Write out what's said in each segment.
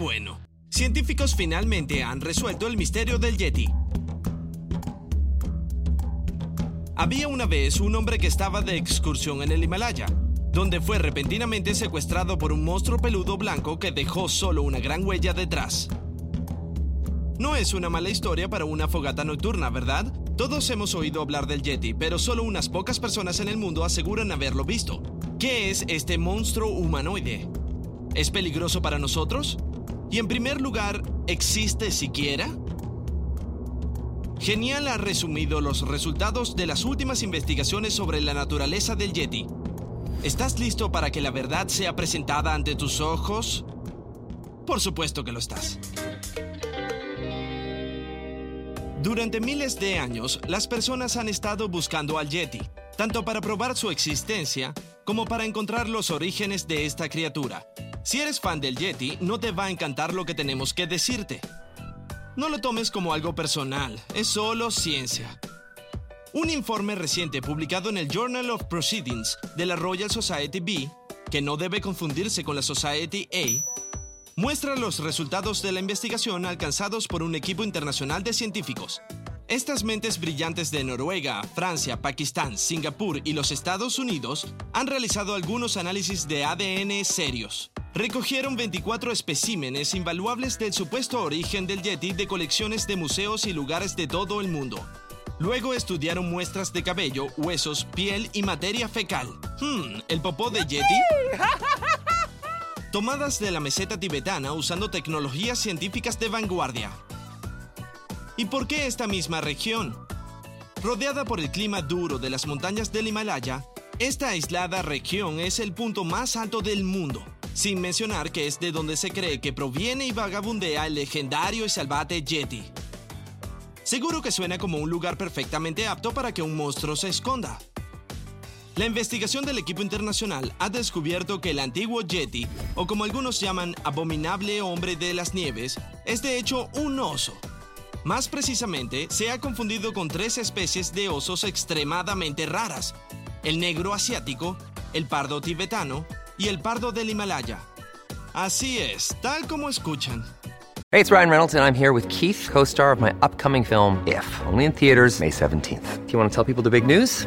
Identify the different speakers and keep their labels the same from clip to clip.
Speaker 1: Bueno. Científicos finalmente han resuelto el misterio del Yeti. Había una vez un hombre que estaba de excursión en el Himalaya, donde fue repentinamente secuestrado por un monstruo peludo blanco que dejó solo una gran huella detrás. No es una mala historia para una fogata nocturna, ¿verdad? Todos hemos oído hablar del Yeti, pero solo unas pocas personas en el mundo aseguran haberlo visto. ¿Qué es este monstruo humanoide? ¿Es peligroso para nosotros? Y en primer lugar, ¿existe siquiera? Genial ha resumido los resultados de las últimas investigaciones sobre la naturaleza del Yeti. ¿Estás listo para que la verdad sea presentada ante tus ojos? Por supuesto que lo estás. Durante miles de años, las personas han estado buscando al Yeti, tanto para probar su existencia como para encontrar los orígenes de esta criatura. Si eres fan del Yeti, no te va a encantar lo que tenemos que decirte. No lo tomes como algo personal, es solo ciencia. Un informe reciente publicado en el Journal of Proceedings de la Royal Society B, que no debe confundirse con la Society A, muestra los resultados de la investigación alcanzados por un equipo internacional de científicos. Estas mentes brillantes de Noruega, Francia, Pakistán, Singapur y los Estados Unidos han realizado algunos análisis de ADN serios. Recogieron 24 especímenes invaluables del supuesto origen del Yeti de colecciones de museos y lugares de todo el mundo. Luego estudiaron muestras de cabello, huesos, piel y materia fecal. Hmm, ¿el popó de Yeti? Tomadas de la meseta tibetana usando tecnologías científicas de vanguardia. ¿Y por qué esta misma región? Rodeada por el clima duro de las montañas del Himalaya, esta aislada región es el punto más alto del mundo, sin mencionar que es de donde se cree que proviene y vagabundea el legendario y salvaje Yeti. Seguro que suena como un lugar perfectamente apto para que un monstruo se esconda. La investigación del equipo internacional ha descubierto que el antiguo Yeti, o como algunos llaman abominable hombre de las nieves, es de hecho un oso. Más precisamente, se ha confundido con tres especies de osos extremadamente raras, el negro asiático, el pardo tibetano y el pardo del Himalaya. Así es, tal como escuchan.
Speaker 2: Hey, it's Ryan Reynolds, and I'm here with Keith, co star of my upcoming film, If, only in theaters, May 17th. Do you want to tell people the big news?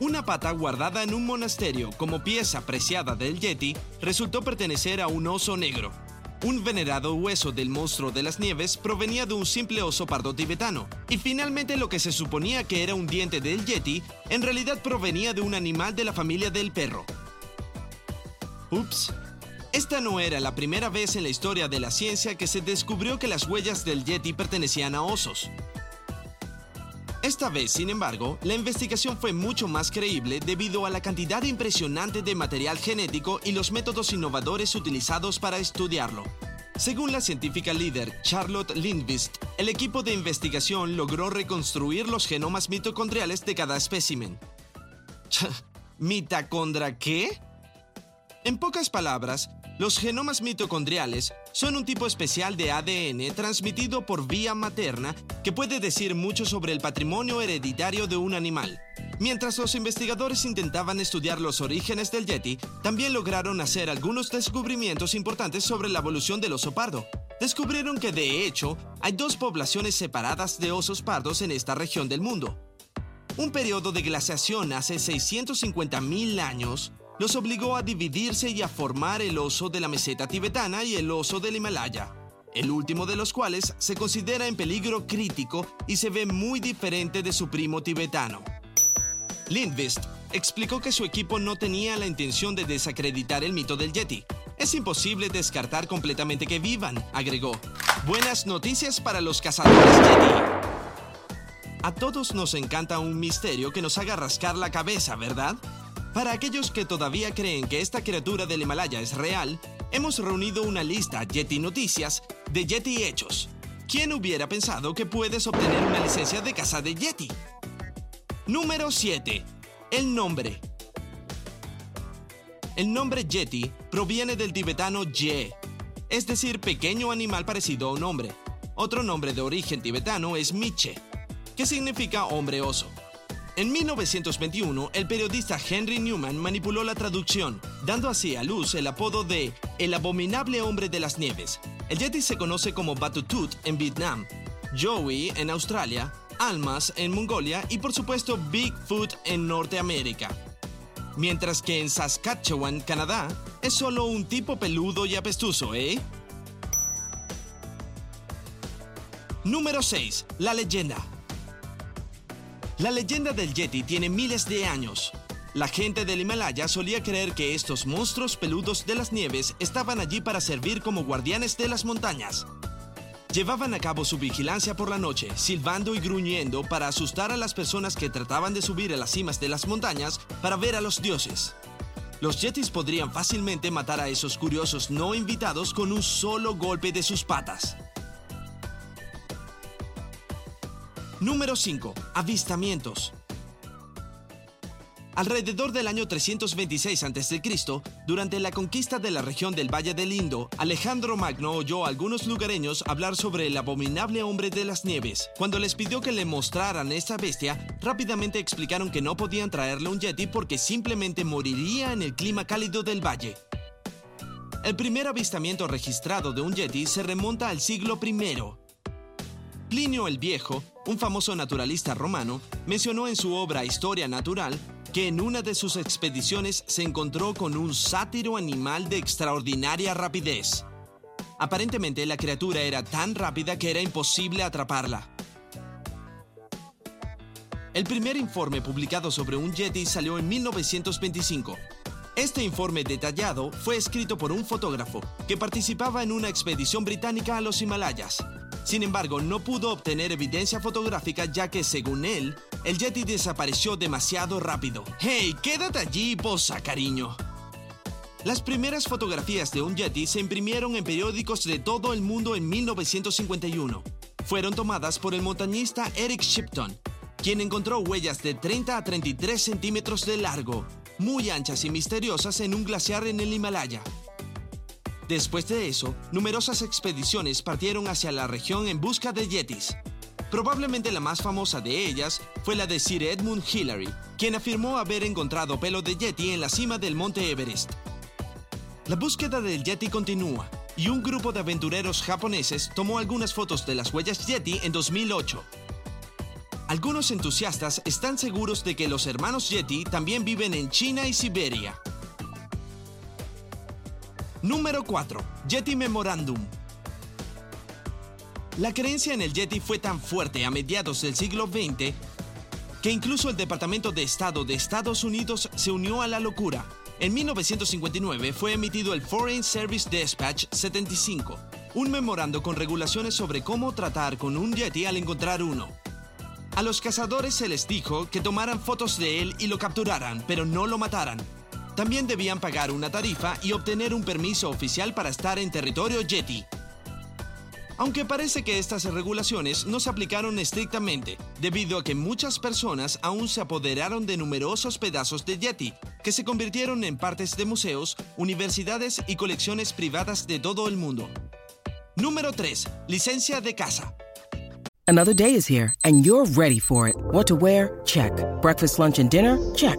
Speaker 1: Una pata guardada en un monasterio como pieza preciada del Yeti resultó pertenecer a un oso negro. Un venerado hueso del monstruo de las nieves provenía de un simple oso pardo tibetano, y finalmente lo que se suponía que era un diente del Yeti en realidad provenía de un animal de la familia del perro. Ups. Esta no era la primera vez en la historia de la ciencia que se descubrió que las huellas del Yeti pertenecían a osos. Esta vez, sin embargo, la investigación fue mucho más creíble debido a la cantidad impresionante de material genético y los métodos innovadores utilizados para estudiarlo. Según la científica líder Charlotte Lindvist, el equipo de investigación logró reconstruir los genomas mitocondriales de cada espécimen. ¿Mitacondra qué? En pocas palabras, los genomas mitocondriales son un tipo especial de ADN transmitido por vía materna que puede decir mucho sobre el patrimonio hereditario de un animal. Mientras los investigadores intentaban estudiar los orígenes del Yeti, también lograron hacer algunos descubrimientos importantes sobre la evolución del oso pardo. Descubrieron que de hecho hay dos poblaciones separadas de osos pardos en esta región del mundo. Un periodo de glaciación hace 650.000 años los obligó a dividirse y a formar el oso de la meseta tibetana y el oso del Himalaya. el último de los cuales se considera en peligro crítico y se ve muy diferente de su primo tibetano. Lindvist explicó que su equipo no tenía la intención de desacreditar el mito del Yeti. Es imposible descartar completamente que vivan, agregó. Buenas noticias para los cazadores Yeti. A todos nos encanta un misterio que nos haga rascar la cabeza, ¿verdad? Para aquellos que todavía creen que esta criatura del Himalaya es real, hemos reunido una lista Yeti Noticias de Yeti Hechos. ¿Quién hubiera pensado que puedes obtener una licencia de caza de Yeti? Número 7. El nombre. El nombre Yeti proviene del tibetano Ye, es decir, pequeño animal parecido a un hombre. Otro nombre de origen tibetano es Miche, que significa hombre oso. En 1921, el periodista Henry Newman manipuló la traducción, dando así a luz el apodo de El abominable hombre de las nieves. El Yeti se conoce como Batutut en Vietnam, Joey en Australia, Almas en Mongolia y por supuesto Bigfoot en Norteamérica. Mientras que en Saskatchewan, Canadá, es solo un tipo peludo y apestoso, ¿eh? Número 6. La leyenda. La leyenda del Yeti tiene miles de años. La gente del Himalaya solía creer que estos monstruos peludos de las nieves estaban allí para servir como guardianes de las montañas. Llevaban a cabo su vigilancia por la noche, silbando y gruñendo para asustar a las personas que trataban de subir a las cimas de las montañas para ver a los dioses. Los yetis podrían fácilmente matar a esos curiosos no invitados con un solo golpe de sus patas. Número 5. Avistamientos. Alrededor del año 326 a.C., durante la conquista de la región del Valle del Indo, Alejandro Magno oyó a algunos lugareños hablar sobre el abominable hombre de las nieves. Cuando les pidió que le mostraran esta bestia, rápidamente explicaron que no podían traerle un yeti porque simplemente moriría en el clima cálido del valle. El primer avistamiento registrado de un yeti se remonta al siglo I. Plinio el Viejo, un famoso naturalista romano, mencionó en su obra Historia Natural que en una de sus expediciones se encontró con un sátiro animal de extraordinaria rapidez. Aparentemente la criatura era tan rápida que era imposible atraparla. El primer informe publicado sobre un yeti salió en 1925. Este informe detallado fue escrito por un fotógrafo que participaba en una expedición británica a los Himalayas. Sin embargo, no pudo obtener evidencia fotográfica ya que, según él, el Yeti desapareció demasiado rápido. ¡Hey, quédate allí posa, cariño! Las primeras fotografías de un Yeti se imprimieron en periódicos de todo el mundo en 1951. Fueron tomadas por el montañista Eric Shipton, quien encontró huellas de 30 a 33 centímetros de largo, muy anchas y misteriosas en un glaciar en el Himalaya. Después de eso, numerosas expediciones partieron hacia la región en busca de yetis. Probablemente la más famosa de ellas fue la de Sir Edmund Hillary, quien afirmó haber encontrado pelo de yeti en la cima del monte Everest. La búsqueda del yeti continúa, y un grupo de aventureros japoneses tomó algunas fotos de las huellas yeti en 2008. Algunos entusiastas están seguros de que los hermanos Yeti también viven en China y Siberia. Número 4. Yeti Memorandum. La creencia en el Yeti fue tan fuerte a mediados del siglo XX que incluso el Departamento de Estado de Estados Unidos se unió a la locura. En 1959 fue emitido el Foreign Service Dispatch 75, un memorando con regulaciones sobre cómo tratar con un Yeti al encontrar uno. A los cazadores se les dijo que tomaran fotos de él y lo capturaran, pero no lo mataran. También debían pagar una tarifa y obtener un permiso oficial para estar en territorio Yeti. Aunque parece que estas regulaciones no se aplicaron estrictamente, debido a que muchas personas aún se apoderaron de numerosos pedazos de Yeti, que se convirtieron en partes de museos, universidades y colecciones privadas de todo el mundo. Número 3. Licencia de casa.
Speaker 3: Another day is here and you're ready for it. What to wear? Check. Breakfast, lunch and dinner? Check.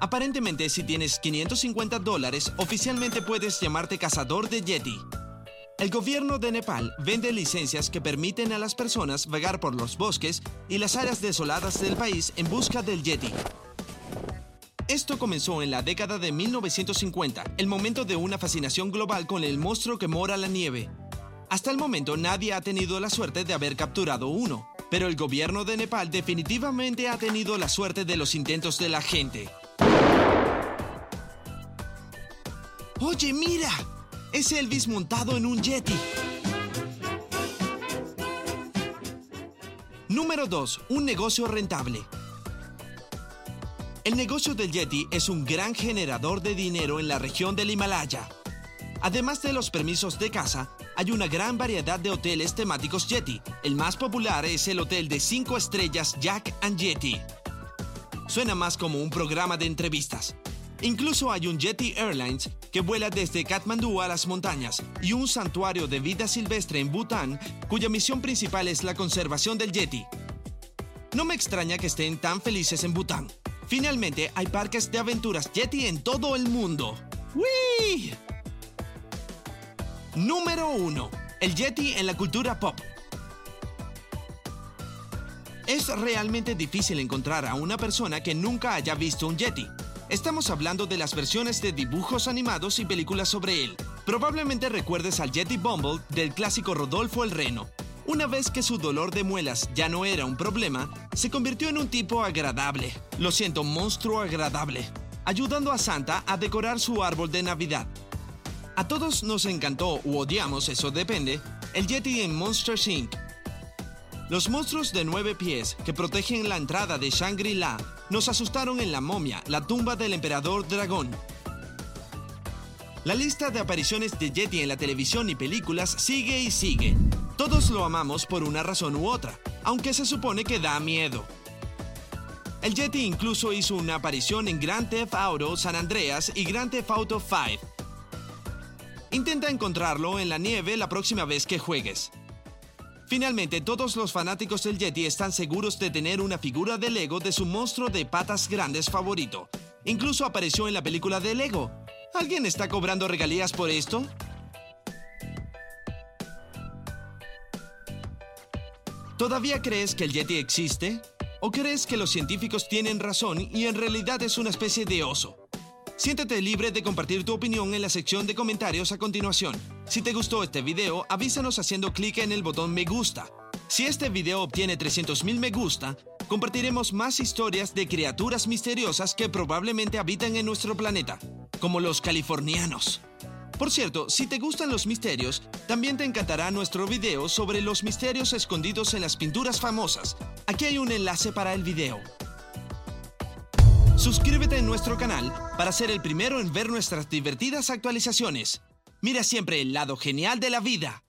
Speaker 1: Aparentemente, si tienes 550 dólares, oficialmente puedes llamarte cazador de yeti. El gobierno de Nepal vende licencias que permiten a las personas vagar por los bosques y las áreas desoladas del país en busca del yeti. Esto comenzó en la década de 1950, el momento de una fascinación global con el monstruo que mora la nieve. Hasta el momento nadie ha tenido la suerte de haber capturado uno, pero el gobierno de Nepal definitivamente ha tenido la suerte de los intentos de la gente. Oye, mira, es Elvis montado en un Yeti. Número 2. Un negocio rentable. El negocio del Yeti es un gran generador de dinero en la región del Himalaya. Además de los permisos de caza, hay una gran variedad de hoteles temáticos Yeti. El más popular es el hotel de 5 estrellas Jack and Yeti. Suena más como un programa de entrevistas. Incluso hay un Yeti Airlines que vuela desde Kathmandú a las montañas y un santuario de vida silvestre en Bután cuya misión principal es la conservación del Yeti. No me extraña que estén tan felices en Bután. Finalmente hay parques de aventuras Yeti en todo el mundo. ¡Wii! Número 1. El Yeti en la cultura pop. Es realmente difícil encontrar a una persona que nunca haya visto un Yeti. Estamos hablando de las versiones de dibujos animados y películas sobre él. Probablemente recuerdes al Yeti Bumble del clásico Rodolfo el Reno. Una vez que su dolor de muelas ya no era un problema, se convirtió en un tipo agradable. Lo siento, monstruo agradable. Ayudando a Santa a decorar su árbol de Navidad. A todos nos encantó u odiamos, eso depende, el Yeti en Monster Inc. Los monstruos de nueve pies que protegen la entrada de Shangri-La nos asustaron en la momia, la tumba del emperador dragón. La lista de apariciones de Yeti en la televisión y películas sigue y sigue. Todos lo amamos por una razón u otra, aunque se supone que da miedo. El Yeti incluso hizo una aparición en Grand Theft Auto San Andreas y Grand Theft Auto 5. Intenta encontrarlo en la nieve la próxima vez que juegues. Finalmente, todos los fanáticos del Yeti están seguros de tener una figura de Lego de su monstruo de patas grandes favorito. Incluso apareció en la película de Lego. ¿Alguien está cobrando regalías por esto? ¿Todavía crees que el Yeti existe? ¿O crees que los científicos tienen razón y en realidad es una especie de oso? Siéntete libre de compartir tu opinión en la sección de comentarios a continuación. Si te gustó este video, avísanos haciendo clic en el botón me gusta. Si este video obtiene 300.000 me gusta, compartiremos más historias de criaturas misteriosas que probablemente habitan en nuestro planeta, como los californianos. Por cierto, si te gustan los misterios, también te encantará nuestro video sobre los misterios escondidos en las pinturas famosas. Aquí hay un enlace para el video. Suscríbete en nuestro canal para ser el primero en ver nuestras divertidas actualizaciones. Mira siempre el lado genial de la vida.